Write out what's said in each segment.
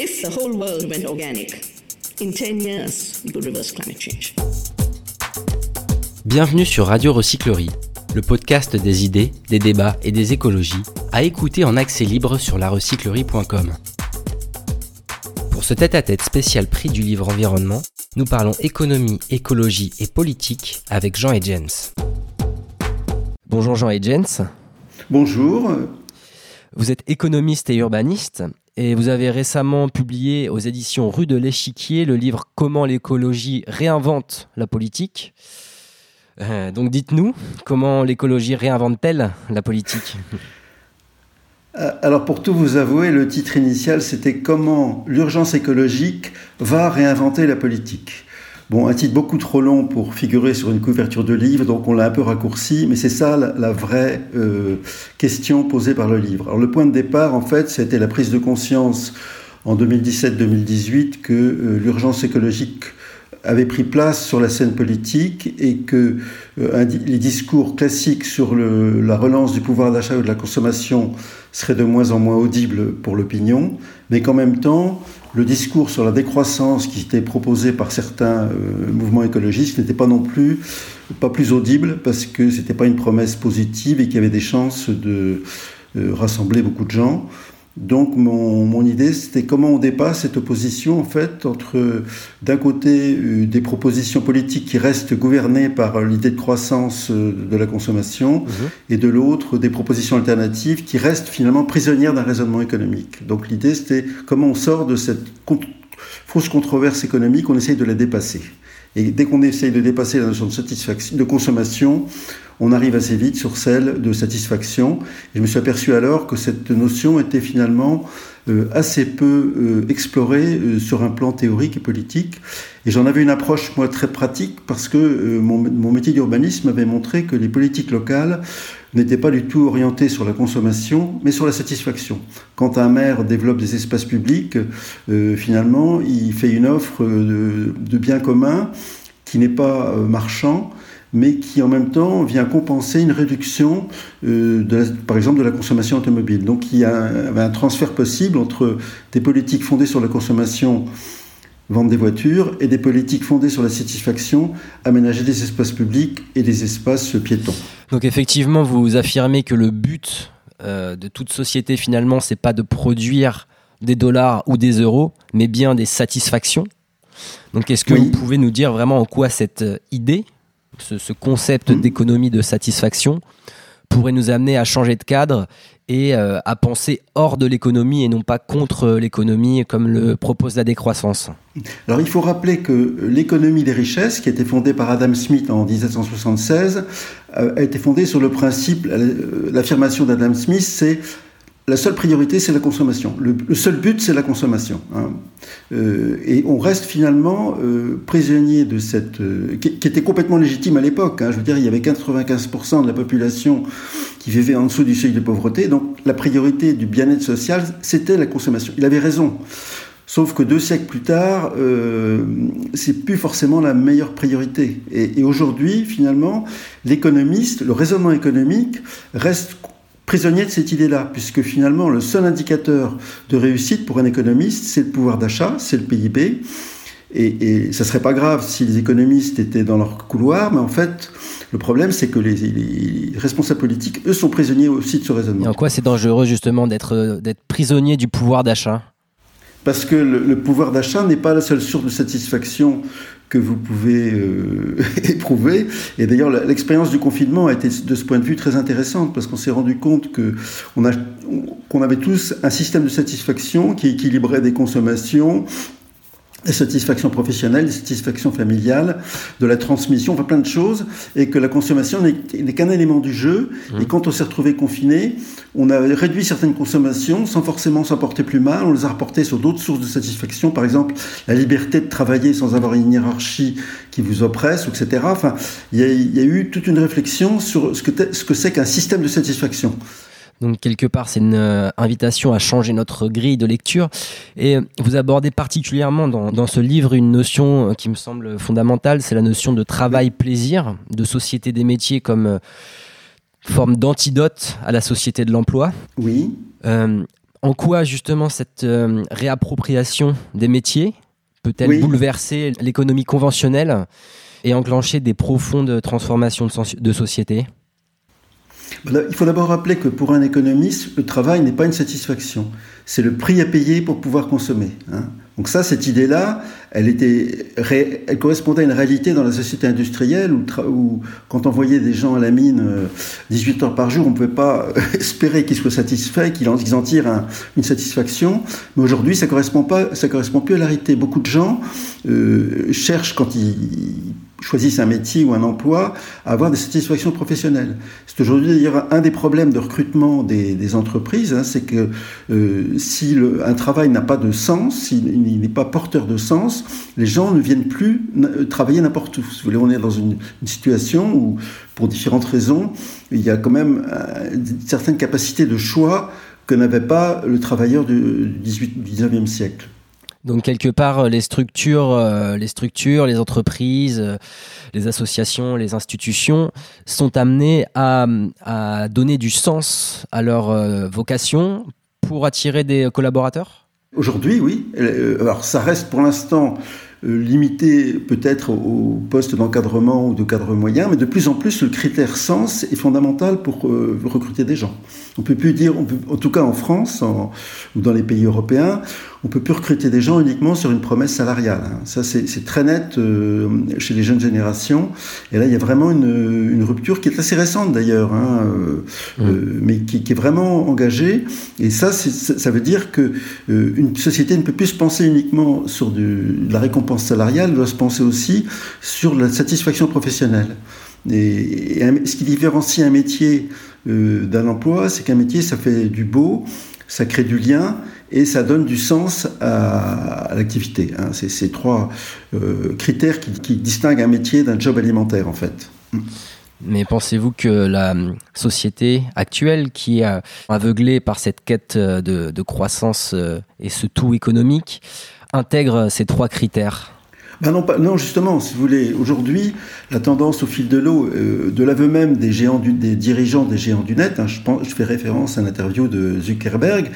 If the whole world went organic, in 10 years, we could reverse climate change. Bienvenue sur Radio Recyclerie, le podcast des idées, des débats et des écologies, à écouter en accès libre sur larecyclerie.com. Pour ce tête-à-tête spécial prix du livre environnement, nous parlons économie, écologie et politique avec Jean et Jens. Bonjour Jean et Jens. Bonjour. Vous êtes économiste et urbaniste et vous avez récemment publié aux éditions Rue de l'Échiquier le livre Comment l'écologie réinvente la politique. Euh, donc dites-nous, comment l'écologie réinvente-t-elle la politique? Euh, alors pour tout vous avouer, le titre initial c'était Comment l'urgence écologique va réinventer la politique. Bon, un titre beaucoup trop long pour figurer sur une couverture de livre, donc on l'a un peu raccourci, mais c'est ça la, vraie euh, question posée par le livre. Alors le point de départ, en fait, c'était la prise de conscience en 2017-2018 que euh, l'urgence écologique avait pris place sur la scène politique et que euh, les discours classiques sur la relance du pouvoir d'achat ou de la consommation seraient de moins en moins audibles pour l'opinion, mais qu'en même temps, le discours sur la décroissance qui était proposé par certains euh, mouvements écologistes n'était pas non plus pas plus audible parce que c'était pas une promesse positive et qu'il y avait des chances de euh, rassembler beaucoup de gens. Donc mon, mon idée, c'était comment on dépasse cette opposition en fait entre d'un côté euh, des propositions politiques qui restent gouvernées par l'idée de croissance euh, de la consommation mhm. et de l'autre des propositions alternatives qui restent finalement prisonnières d'un raisonnement économique. Donc l'idée, c'était comment on sort de cette fausse controverse économique, on essaye de la dépasser. Et dès qu'on essaye de dépasser la notion de satisfaction, de consommation, on arrive assez vite sur celle de satisfaction. Et je me suis aperçu alors que cette notion était finalement euh, assez peu euh, explorée euh, sur un plan théorique et politique. Et j'en avais une approche, moi, très pratique, parce que mon, mon, métier d'urbanisme avait montré que les politiques locales n'étaient pas du tout orientées sur la consommation, mais sur la satisfaction. Quand un maire développe des espaces publics, finalement, il fait une offre de, de biens communs qui n'est pas marchand, mais qui en même temps vient compenser une réduction, euh, de par exemple, de la consommation automobile. Donc il y a un, un transfert possible entre des politiques fondées sur la consommation vendre des voitures et des politiques fondées sur la satisfaction, aménager des espaces publics et des espaces piétons. Donc effectivement, vous affirmez que le but euh, de toute société finalement, c'est pas de produire des dollars ou des euros, mais bien des satisfactions. Donc est-ce que vous pouvez nous dire vraiment en quoi cette euh, idée ce, concept d'économie de satisfaction pourrait nous amener à changer de cadre et euh, à penser hors de l'économie et non pas contre l'économie comme le propose la décroissance. Alors il faut rappeler que l'économie des richesses, qui a été fondée par Adam Smith en 1776, euh, a été fondée sur le principe, l'affirmation d'Adam Smith, c'est la seule priorité, c'est la consommation. Le, seul but, c'est la consommation. Hein. Euh, et on reste finalement euh, prisonnier de cette... Euh, qui, était complètement légitime à l'époque. Hein. Je veux dire, il y avait 95% de la population qui vivait en dessous du seuil de pauvreté. Donc la priorité du bien-être social, c'était la consommation. Il avait raison. Sauf que deux siècles plus tard, c'est plus forcément la meilleure priorité. Et, et aujourd'hui, finalement, l'économiste, le raisonnement économique reste prisonnier de cette idée-là, puisque finalement le seul indicateur de réussite pour un économiste, c'est le pouvoir d'achat, c'est le PIB. Et, et ça serait pas grave si les économistes étaient dans leur couloir, mais en fait, le problème, c'est que les, responsables politiques, eux, sont prisonniers aussi de ce raisonnement. Et en quoi c'est dangereux justement d'être d'être prisonnier du pouvoir d'achat? Parce que le pouvoir d'achat n'est pas la seule source de satisfaction que vous pouvez euh, éprouver. Et d'ailleurs, l'expérience du confinement a été de ce point de vue très intéressante parce qu'on s'est rendu compte que on a, qu'on avait tous un système de satisfaction qui équilibrait des consommations, des satisfactions professionnelles, des satisfactions familiales, de la transmission, enfin plein de choses, et que la consommation n'est qu'un élément du jeu. Mmh. Et quand on s'est retrouvé confiné, on a réduit certaines consommations sans forcément s'en porter plus mal. On les a reportées sur d'autres sources de satisfaction, par exemple la liberté de travailler sans avoir une hiérarchie qui vous oppresse, etc. Enfin, il y, y, a eu toute une réflexion sur ce que c'est ce qu'un système de satisfaction. Donc quelque part, c'est une euh, invitation à changer notre grille de lecture. Et vous abordez particulièrement dans, dans ce livre une notion euh, qui me semble fondamentale, c'est la notion de travail-plaisir, de société des métiers comme euh, forme d'antidote à la société de l'emploi. Oui. Euh, En quoi justement cette euh, réappropriation des métiers peut-elle bouleverser l'économie conventionnelle et enclencher des profondes transformations de, société? Il faut d'abord rappeler que pour un économiste, le travail n'est pas une satisfaction. C'est le prix à payer pour pouvoir consommer. Hein. Donc ça, cette idée-là, elle, correspondait à une réalité dans la société industrielle où, quand on voyait des gens à la mine 18 euh, heures par jour, on ne pouvait pas espérer qu'ils soient satisfaits, qu'ils en, en, tirent une satisfaction. Mais aujourd'hui, ça ne correspond, pas, correspond plus à la réalité. Beaucoup de gens euh, cherchent, quand ils choisissent un métier ou un emploi, à avoir des satisfactions professionnelles. C'est aujourd'hui d'ailleurs un des problèmes de recrutement des, entreprises, hein, c'est que euh, si un travail n'a pas de sens, s'il n'est pas porteur de sens, les gens ne viennent plus travailler n'importe où. Si vous voulez, on est dans une, situation où, pour différentes raisons, il y a quand même euh, certaines capacités de choix que n'avait pas le travailleur du 18, 19e siècle. Donc quelque part, euh, les structures, euh, les structures, les entreprises, euh, les associations, les institutions sont amenées à, donner du sens à leur vocation pour attirer des collaborateurs? Aujourd'hui, oui. Alors ça reste pour l'instant limité peut-être au poste d'encadrement ou de cadre moyen, mais de plus en plus le critère sens est fondamental pour recruter des gens. On peut plus dire, en tout cas en France ou dans les pays européens, on peut plus recruter des gens uniquement sur une promesse salariale. Hein. Ça, c'est très net euh, chez les jeunes générations. Et là, il y a vraiment une, rupture qui est assez récente d'ailleurs, hein, euh, mmh. euh, mais qui, est vraiment engagée. Et ça, ça veut dire que une société ne peut plus se penser uniquement sur de la récompense salariale, elle doit se penser aussi sur la satisfaction professionnelle. Et, ce qui différencie un métier d'un emploi, c'est qu'un métier, ça fait du beau, ça crée du lien et ça donne du sens à, l'activité. Hein. C'est ces trois euh, critères qui, distinguent un métier d'un job alimentaire en fait. Mais pensez-vous que la société actuelle, qui est aveuglée par cette quête de croissance euh, et ce tout économique, intègre ces trois critères? Ben non, justement, si vous voulez, aujourd'hui, la tendance au fil de l'eau, euh, de l'aveu même des géants des dirigeants des géants du net, hein, je fais référence à l'interview de Zuckerberg,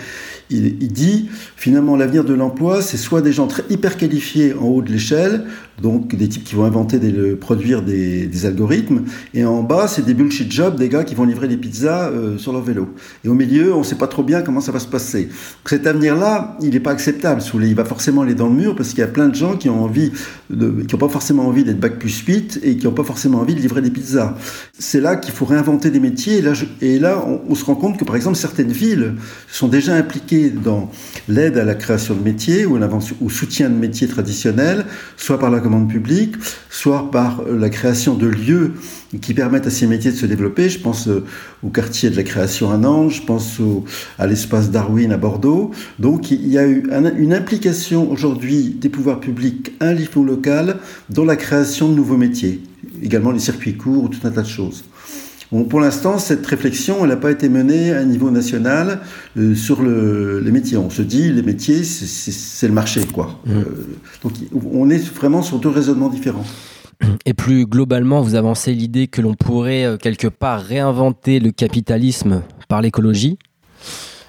il, il dit finalement l'avenir de l'emploi, c'est soit des gens très hyper qualifiés en haut de l'échelle, donc des types qui vont inventer, des, produire des, algorithmes, et en bas, c'est des bullshit jobs, des gars qui vont livrer des pizzas euh, sur leur vélo. Et au milieu, on ne sait pas trop bien comment ça va se passer. cet avenir-là, il n'est pas acceptable. Il va forcément aller dans le mur parce qu'il y a plein de gens qui ont envie qui n'ont pas forcément envie d'être bac plus 8 et qui n'ont pas forcément envie de livrer des pizzas. C'est là qu'il faut réinventer des métiers. Et là, on, se rend compte que, par exemple, certaines villes sont déjà impliquées dans l'aide à la création de métiers ou au soutien de métiers traditionnels, soit par la commande publique, soit par la création de lieux qui permettent à ces métiers de se développer. Je pense euh, au quartier de la création à Nantes, je pense à l'espace Darwin à Bordeaux. Donc il y a eu une implication aujourd'hui des pouvoirs publics un niveau local dans la création de nouveaux métiers, également les circuits courts ou tout un tas de choses. Bon, pour l'instant, cette réflexion, elle n'a pas été menée à un niveau national euh, sur le, les métiers. On se dit, les métiers, c'est le marché, quoi. Mmh. Euh, donc, on est vraiment sur deux raisonnements différents. Et plus globalement, vous avancez l'idée que l'on pourrait euh, quelque part réinventer le capitalisme par l'écologie.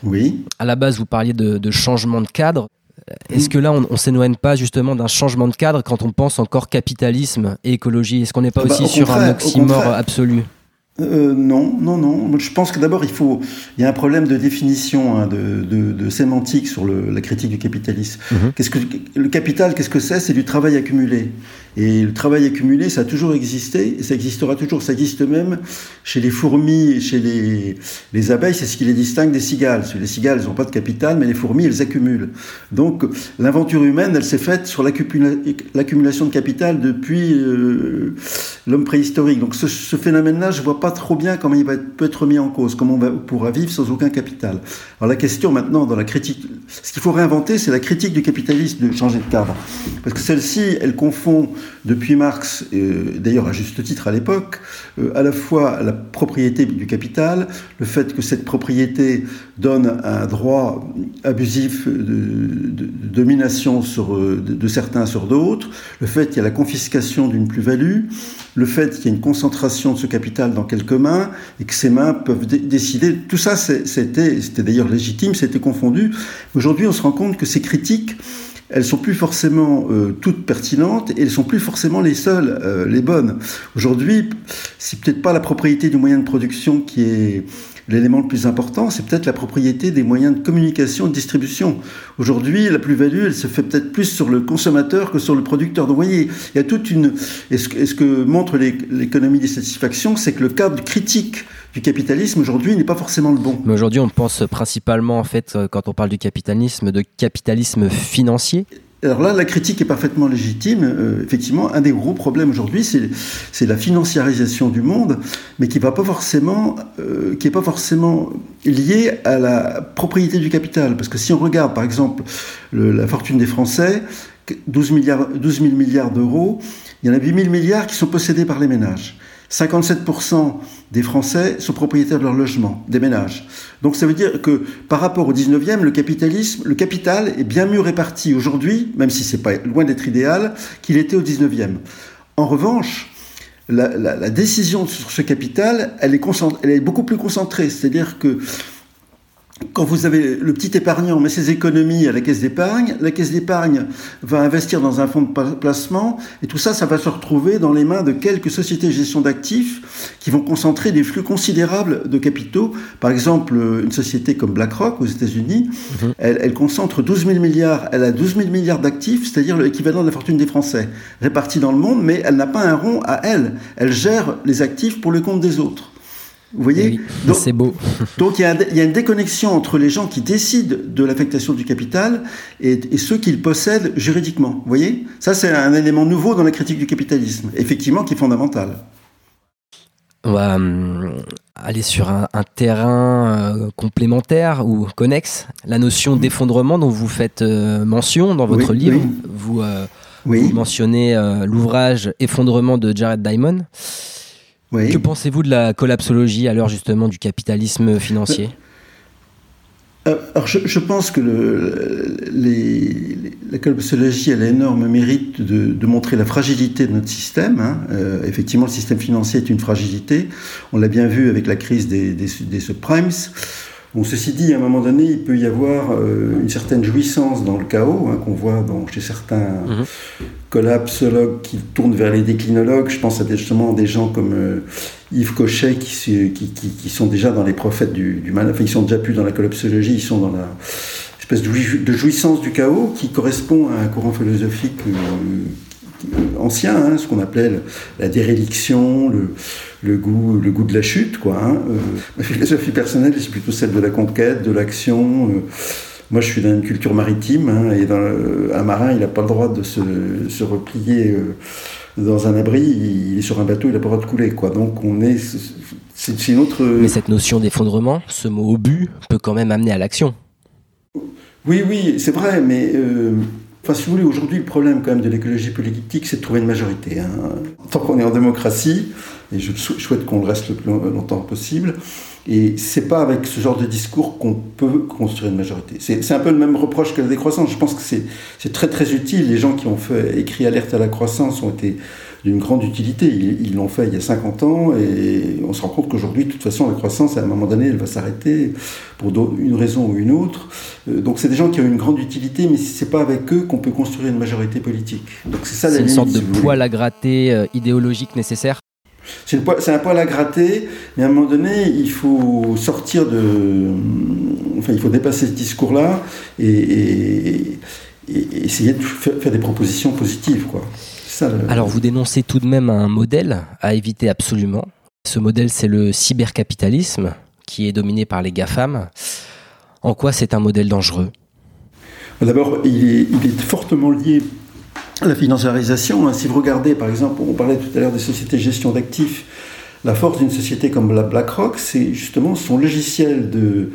Oui. À la base, vous parliez de, changement de cadre. Est-ce que là, on, ne s'éloigne pas justement d'un changement de cadre quand on pense encore capitalisme et écologie? Est-ce qu'on n'est pas ah bah, aussi sur un oxymore absolu? Euh, non, non, non. Je pense que d'abord, il faut. Il y a un problème de définition, hein, de, de, de, sémantique sur le, la critique du capitalisme. Mhm. Qu'est-ce que le capital Qu'est-ce que c'est? C'est du travail accumulé. Et le travail accumulé, ça a toujours existé, et ça existera toujours. Ça existe même chez les fourmis et chez les, les abeilles. C'est ce qui les distingue des cigales. Les cigales, elles n'ont pas de capital, mais les fourmis, elles accumulent. Donc, l'aventure humaine, elle s'est faite sur l'accumulation de capital depuis euh, l'homme préhistorique. Donc, ce, ce phénomène-là, je vois pas trop bien comment il va être, peut être mis en cause, comment on, va, pourra vivre sans aucun capital. Alors la question maintenant dans la critique Ce qu'il faut réinventer, c'est la critique du capitalisme, de changer de cadre. Parce que celle-ci, elle confond, depuis Marx, euh, d'ailleurs à juste titre à l'époque, euh, à la fois la propriété du capital, le fait que cette propriété donne un droit abusif de, domination sur, de, de certains sur d'autres, le fait qu'il y a la confiscation d'une plus-value, le fait qu'il y ait une concentration de ce capital dans quelques mains et que ces mains peuvent décider. Tout ça, c'était d'ailleurs légitime, c'était confondu. Aujourd'hui, on se rend compte que ces critiques, elles sont plus forcément euh, toutes pertinentes et elles sont plus forcément les seules, euh, les bonnes. Aujourd'hui, c'est peut-être pas la propriété du moyen de production qui est L'élément le plus important, c'est peut-être la propriété des moyens de communication et de distribution. Aujourd'hui, la plus-value, elle se fait peut-être plus sur le consommateur que sur le producteur. Donc, vous voyez, il y a toute une. Et ce, que montre l'économie des satisfactions, c'est que le cadre critique du capitalisme aujourd'hui n'est pas forcément le bon. Mais aujourd'hui, on pense principalement, en fait, quand on parle du capitalisme, de capitalisme financier. Alors là, la critique est parfaitement légitime. Euh, effectivement, un des gros problèmes aujourd'hui, c'est la financiarisation du monde, mais qui forcément, euh, pas forcément liée à la propriété du capital. Parce que si on regarde, par exemple, la fortune des Français, 12, milliards, 12 000 milliards d'euros, il y en a 8 000 milliards qui sont possédés par les ménages. 57% des Français sont propriétaires de leur logement, des ménages. Donc ça veut dire que par rapport au 19e, le capitalisme, le capital est bien mieux réparti aujourd'hui, même si c'est pas loin d'être idéal, qu'il était au 19e. En revanche, la, décision sur ce capital, elle est, elle est beaucoup plus concentrée. C'est-à-dire que quand vous avez le petit épargnant met ses économies à la caisse d'épargne, la caisse d'épargne va investir dans un fonds de placement, et tout ça, ça va se retrouver dans les mains de quelques sociétés de gestion d'actifs qui vont concentrer des flux considérables de capitaux. Par exemple, une société comme BlackRock aux États-Unis, mhm. elle, concentre 12 000 milliards, elle a 12 000 milliards d'actifs, c'est-à-dire l'équivalent de la fortune des Français, répartis dans le monde, mais elle n'a pas un rond à elle. Elle gère les actifs pour le compte des autres. Vous voyez C'est beau. donc il y, a, une déconnexion entre les gens qui décident de l'affectation du capital et, ceux qui le possèdent juridiquement. Vous voyez? Ça, c'est un élément nouveau dans la critique du capitalisme, effectivement, qui est fondamental. On va hum, aller sur un, terrain euh, complémentaire ou connexe, la notion d'effondrement dont vous faites euh, mention dans votre livre. Vous, euh, vous, mentionnez l'ouvrage Effondrement de Jared Diamond. Que pensez-vous de la collapsologie à l'heure justement du capitalisme financier? Euh, alors je, pense que le, la collapsologie a l'énorme mérite de, montrer la fragilité de notre système. Hein. Euh, effectivement, le système financier est une fragilité. On l'a bien vu avec la crise des, des subprimes. Bon, ceci dit, à un moment donné, il peut y avoir euh, une certaine jouissance dans le chaos, hein, qu'on voit chez certains mhm. Collapsologues qui tournent vers les déclinologues. Je pense à des, justement des gens comme euh, Yves Cochet qui, sont déjà dans les prophètes du, mal. Enfin, ils sont déjà plus dans la collapsologie, ils sont dans la espèce de, jouissance du chaos qui correspond à un courant philosophique euh, ancien, hein, ce qu'on appelait la déréliction, le goût, de la chute. Hein. Euh, ma philosophie personnelle, c'est plutôt celle de la conquête, de l'action. Euh. moi, je suis dans une culture maritime, hein, et dans un marin, il n'a pas le droit de se, se replier euh, dans un abri. Il est sur un bateau, il n'a pas le droit de couler, quoi. Donc, on est, c'est une autre. Mais cette notion d'effondrement, ce mot but, peut quand même amener à l'action. Oui, oui, c'est vrai, mais Enfin, si vous voulez, aujourd'hui, le problème quand même de l'écologie politique, c'est de trouver une majorité. Hein. Tant qu'on est en démocratie, et je souhaite qu'on le reste le plus longtemps possible, et c'est pas avec ce genre de discours qu'on peut construire une majorité. C'est un peu le même reproche que la décroissance. Je pense que c'est très très utile. Les gens qui ont fait, écrit Alerte à la croissance ont été d'une grande utilité. Ils l'ont fait il y a 50 ans et on se rend compte qu'aujourd'hui, de toute façon, la croissance, à un moment donné, elle va s'arrêter pour une raison ou une autre. Euh, donc c'est des gens qui ont une grande utilité, mais c'est pas avec eux qu'on peut construire une majorité politique. Donc c'est ça C'est une sorte de poil à gratter euh, idéologique nécessaire c'est un poil à gratter, mais à un moment donné, il faut sortir de. Enfin, il faut dépasser ce discours-là et, essayer de faire des propositions positives, quoi. Alors vous dénoncez tout de même un modèle à éviter absolument. Ce modèle, c'est le cybercapitalisme qui est dominé par les GAFAM. En quoi c'est un modèle dangereux? D'abord, il est, fortement lié la financiarisation. Si vous regardez, par exemple, on parlait tout à l'heure des sociétés de gestion d'actifs, la force d'une société comme la BlackRock, c'est justement son logiciel de,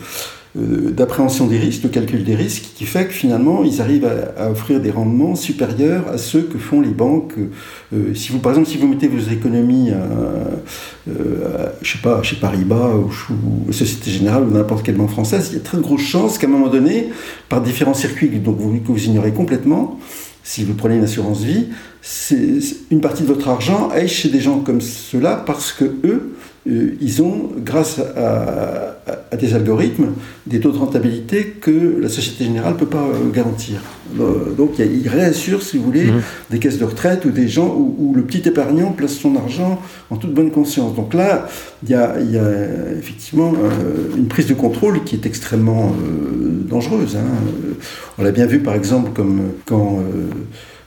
d'appréhension des risques, de calcul des risques, qui fait que finalement, ils arrivent à, offrir des rendements supérieurs à ceux que font les banques. Euh, si vous, par exemple, si vous mettez vos économies à, je sais pas, chez Paribas ou, ou Société Générale ou n'importe quelle banque française, il y a très de grosses chances qu'à un moment donné, par différents circuits que vous ignorez complètement, si vous prenez une assurance vie, une partie de votre argent aille chez des gens comme ceux-là parce que eux, ils ont, grâce à, des algorithmes, des taux de rentabilité que la Société Générale ne peut pas euh, garantir. Euh, donc ils réassurent, si vous voulez, mmh. des caisses de retraite ou des gens où, le petit épargnant place son argent en toute bonne conscience. Donc là, il y a, effectivement une prise de contrôle qui est extrêmement dangereuse. Hein. On l'a bien vu par exemple comme quand...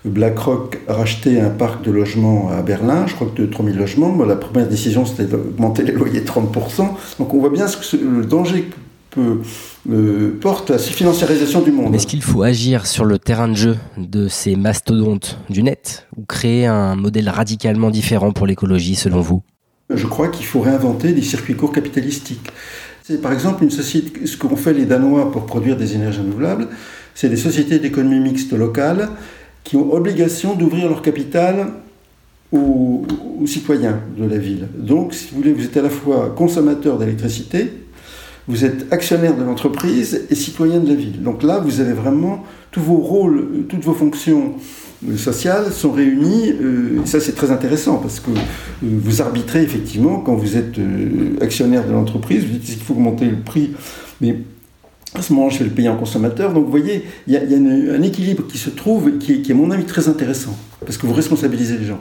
BlackRock a racheté un parc de logements à Berlin, je crois que de 3000 logements. la première décision, c'était d'augmenter les loyers de 30%. Donc on voit bien ce que le danger que euh, porte à cette financiarisation du monde. Est-ce qu'il faut agir sur le terrain de jeu de ces mastodontes du net ou créer un modèle radicalement différent pour l'écologie selon vous? Je crois qu'il faut réinventer des circuits courts capitalistiques. C'est par exemple une société, ce qu'ont fait les Danois pour produire des énergies renouvelables, c'est des sociétés d'économie mixte locale qui ont obligation d'ouvrir leur capital aux, citoyens de la ville. Donc, si vous voulez, vous êtes à la fois consommateur d'électricité, vous êtes actionnaire de l'entreprise et citoyen de la ville. Donc là, vous avez vraiment tous vos rôles, toutes vos fonctions euh, sociales sont réunies. Euh, ça, c'est très intéressant parce que euh, vous arbitrez effectivement quand vous êtes actionnaire de l'entreprise. Vous dites qu'il faut augmenter le prix, mais à ce moment, je vais le payer en consommateur. Donc, vous voyez, il y a, un équilibre qui se trouve, qui, qui est, à mon avis, très intéressant, parce que vous responsabilisez les gens.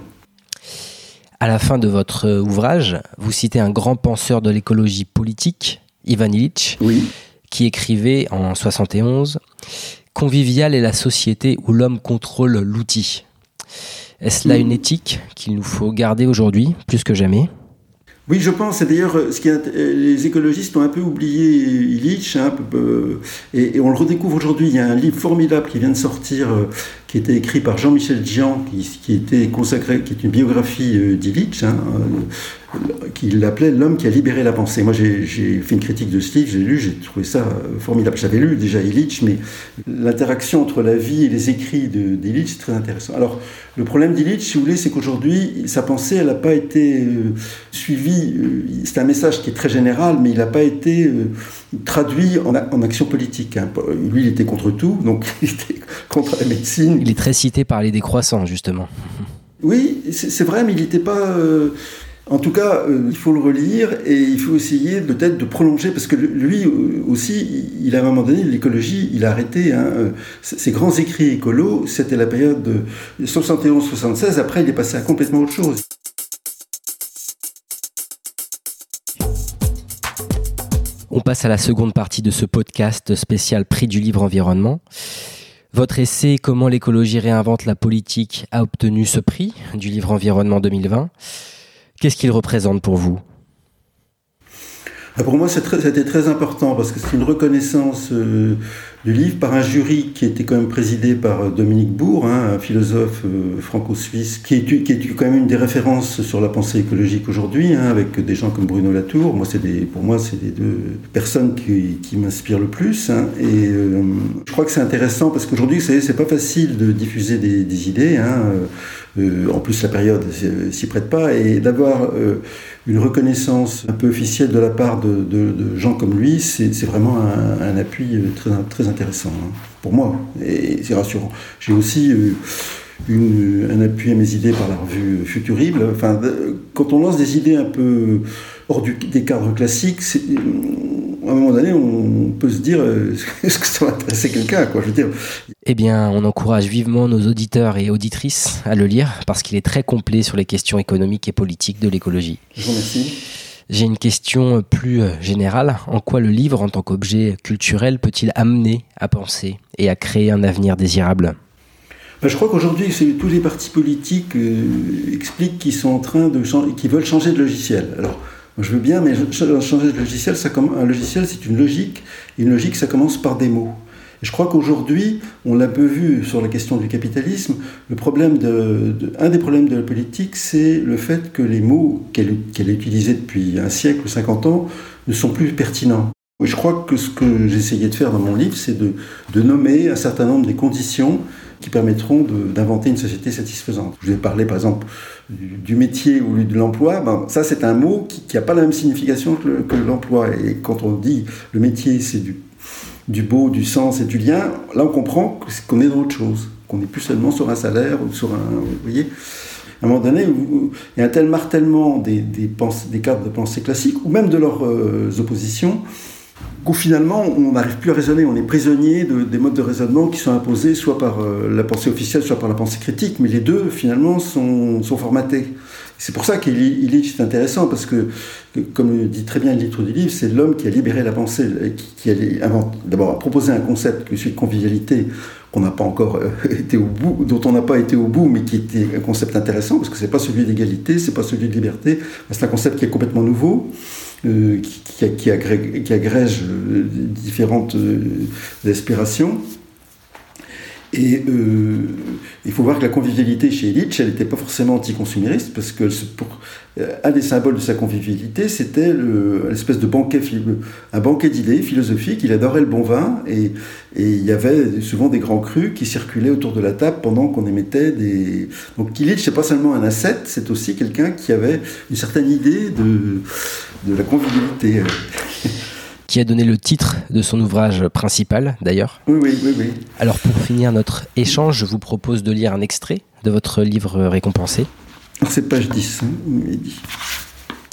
À la fin de votre ouvrage, vous citez un grand penseur de l'écologie politique, Ivan Illich, oui. qui écrivait en 71 Convivial est la société où l'homme contrôle l'outil. Est-ce là une éthique qu'il nous faut garder aujourd'hui, plus que jamais? Oui, je pense. Et d'ailleurs, ce qui les écologistes ont un peu oublié Illich, hein, et, on le redécouvre aujourd'hui. Il y a un livre formidable qui vient de sortir, euh, qui était écrit par Jean-Michel Dian, qui, était consacré, qui est une biographie euh, d'Illich, hein, euh, qu'il appelait L'homme qui a libéré la pensée. Moi, j'ai fait une critique de ce livre, j'ai lu, j'ai trouvé ça formidable. J'avais lu déjà Illich, mais l'interaction entre la vie et les écrits d'Illich, c'est très intéressant. Alors, le problème d'Illich, si vous voulez, c'est qu'aujourd'hui, sa pensée, elle n'a pas été suivie. c'est un message qui est très général, mais il n'a pas été traduit en, en action politique. Hein. Lui, il était contre tout, donc il était contre la médecine. Il est très cité par les décroissants, justement. Oui, c'est vrai, mais il n'était pas... Euh, en tout cas, euh, il faut le relire et il faut essayer peut-être de prolonger, parce que lui euh, aussi, il, à un moment donné, l'écologie, il a arrêté. Hein, ses grands écrits écolos, c'était la période de 71-76, après il est passé à complètement autre chose. Passe à la seconde partie de ce podcast spécial Prix du livre environnement. Votre essai Comment l'écologie réinvente la politique a obtenu ce prix du livre environnement 2020. Qu'est-ce qu'il représente pour vous? Ah, Pour moi, c'était très important parce que c'est une reconnaissance euh, du livre par un jury qui était quand même présidé par euh, Dominique Bourg, hein, un philosophe euh, franco-suisse, qui est, qui est quand même une des références sur la pensée écologique aujourd'hui, hein, avec des gens comme Bruno Latour. Moi, des, pour moi, c'est les deux personnes qui, qui m'inspirent le plus. Hein, et euh, je crois que c'est intéressant parce qu'aujourd'hui, c'est pas facile de diffuser des, des idées. En plus, la période s'y prête pas, et d'avoir une reconnaissance un peu officielle de la part de, gens comme lui, c'est vraiment un, appui très, très intéressant hein, pour moi, et c'est rassurant. J'ai aussi euh, une, un appui à mes idées par la revue Futurible. Enfin, quand on lance des idées un peu hors du, des cadres classiques, à un moment donné, on peut se dire euh, est-ce que ça va intéresser quelqu'un quoi, je veux dire. Eh bien, on encourage vivement nos auditeurs et auditrices à le lire parce qu'il est très complet sur les questions économiques et politiques de l'écologie. Je vous remercie. J'ai une question plus euh, générale. En quoi le livre, en tant qu'objet culturel, peut-il amener à penser et à créer un avenir désirable? Ben, je crois qu'aujourd'hui, tous les partis politiques euh, expliquent qu'ils sont en train de qu'ils veulent changer de logiciel. Alors, je veux bien, mais changer de logiciel, un logiciel, c'est une logique. Une logique, ça commence par des mots. Je crois qu'aujourd'hui, on l'a peu vu sur la question du capitalisme, le problème de, un des problèmes de la politique, c'est le fait que les mots qu'elle a utilisés depuis un siècle ou 50 ans ne sont plus pertinents. Je crois que ce que j'essayais de faire dans mon livre, c'est de, nommer un certain nombre des conditions qui permettront d'inventer une société satisfaisante. Je vais parler par exemple du, métier ou de l'emploi. Ben, ça, c'est un mot qui n'a pas la même signification que l'emploi. Et quand on dit le métier, c'est du, du beau, du sens et du lien, là, on comprend qu'on est dans autre chose, qu'on n'est plus seulement sur un salaire ou sur un. Vous voyez à un moment donné, il y a un tel martèlement des, des, des cadres de pensée classiques, ou même de leurs euh, oppositions, qu'au finalement, on n'arrive plus à raisonner. On est prisonnier de, des modes de raisonnement qui sont imposés soit par euh, la pensée officielle, soit par la pensée critique, mais les deux, finalement, sont, sont formatés. C'est pour ça qu'Illich est intéressant, parce que, comme dit très bien le titre du livre, c'est l'homme qui a libéré la pensée, qui, qui a d'abord proposé un concept que celui de convivialité, euh, dont on n'a pas été au bout, mais qui était un concept intéressant, parce que c'est pas celui d'égalité, c'est pas celui de liberté, c'est un concept qui est complètement nouveau. Euh, qui, agrège, euh, différentes euh, aspirations. Et euh, il faut voir que la convivialité chez Illich, elle n'était pas forcément anticonsumériste, parce que pour, euh, un des symboles de sa convivialité, c'était l'espèce de banquet, un banquet d'idées philosophiques. Il adorait le bon vin, et, et, il y avait souvent des grands crus qui circulaient autour de la table pendant qu'on émettait des... Donc Illich, c'est pas seulement un ascète, c'est aussi quelqu'un qui avait une certaine idée de, de la convivialité qui a donné le titre de son ouvrage principal d'ailleurs. Oui, oui, oui, oui. Alors pour finir notre échange, je vous propose de lire un extrait de votre livre récompensé. C'est page 10, hein,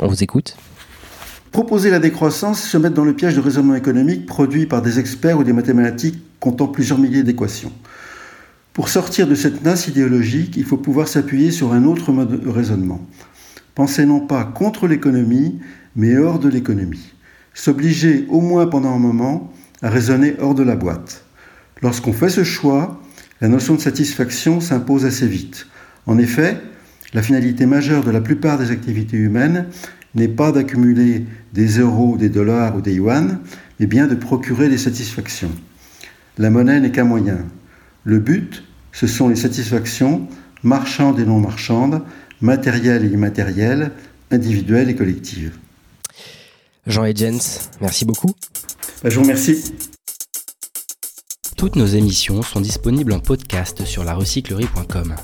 On vous écoute. Proposer la décroissance, se mettre dans le piège de raisonnement économique produit par des experts ou des mathématiques comptant plusieurs milliers d'équations. Pour sortir de cette nasse idéologique, il faut pouvoir s'appuyer sur un autre mode de raisonnement. Penser non pas contre l'économie, mais hors de l'économie s'obliger au moins pendant un moment à raisonner hors de la boîte. Lorsqu'on fait ce choix, la notion de satisfaction s'impose assez vite. En effet, la finalité majeure de la plupart des activités humaines n'est pas d'accumuler des euros, des dollars ou des yuan, mais bien de procurer des satisfactions. La monnaie n'est qu'un moyen. Le but, ce sont les satisfactions marchandes et non marchandes, matérielles et immatérielles, individuelles et collectives. Jean et Jens, merci beaucoup. Bah, je vous remercie. Toutes nos émissions sont disponibles en podcast sur larecyclerie.com.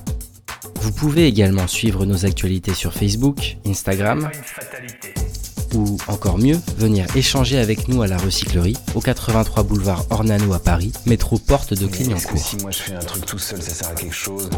Vous pouvez également suivre nos actualités sur Facebook, Instagram ou encore mieux, venir échanger avec nous à la recyclerie au 83 boulevard Ornano à Paris, métro porte de Clignancourt. Si moi je fais un truc tout seul, ça sert à quelque chose?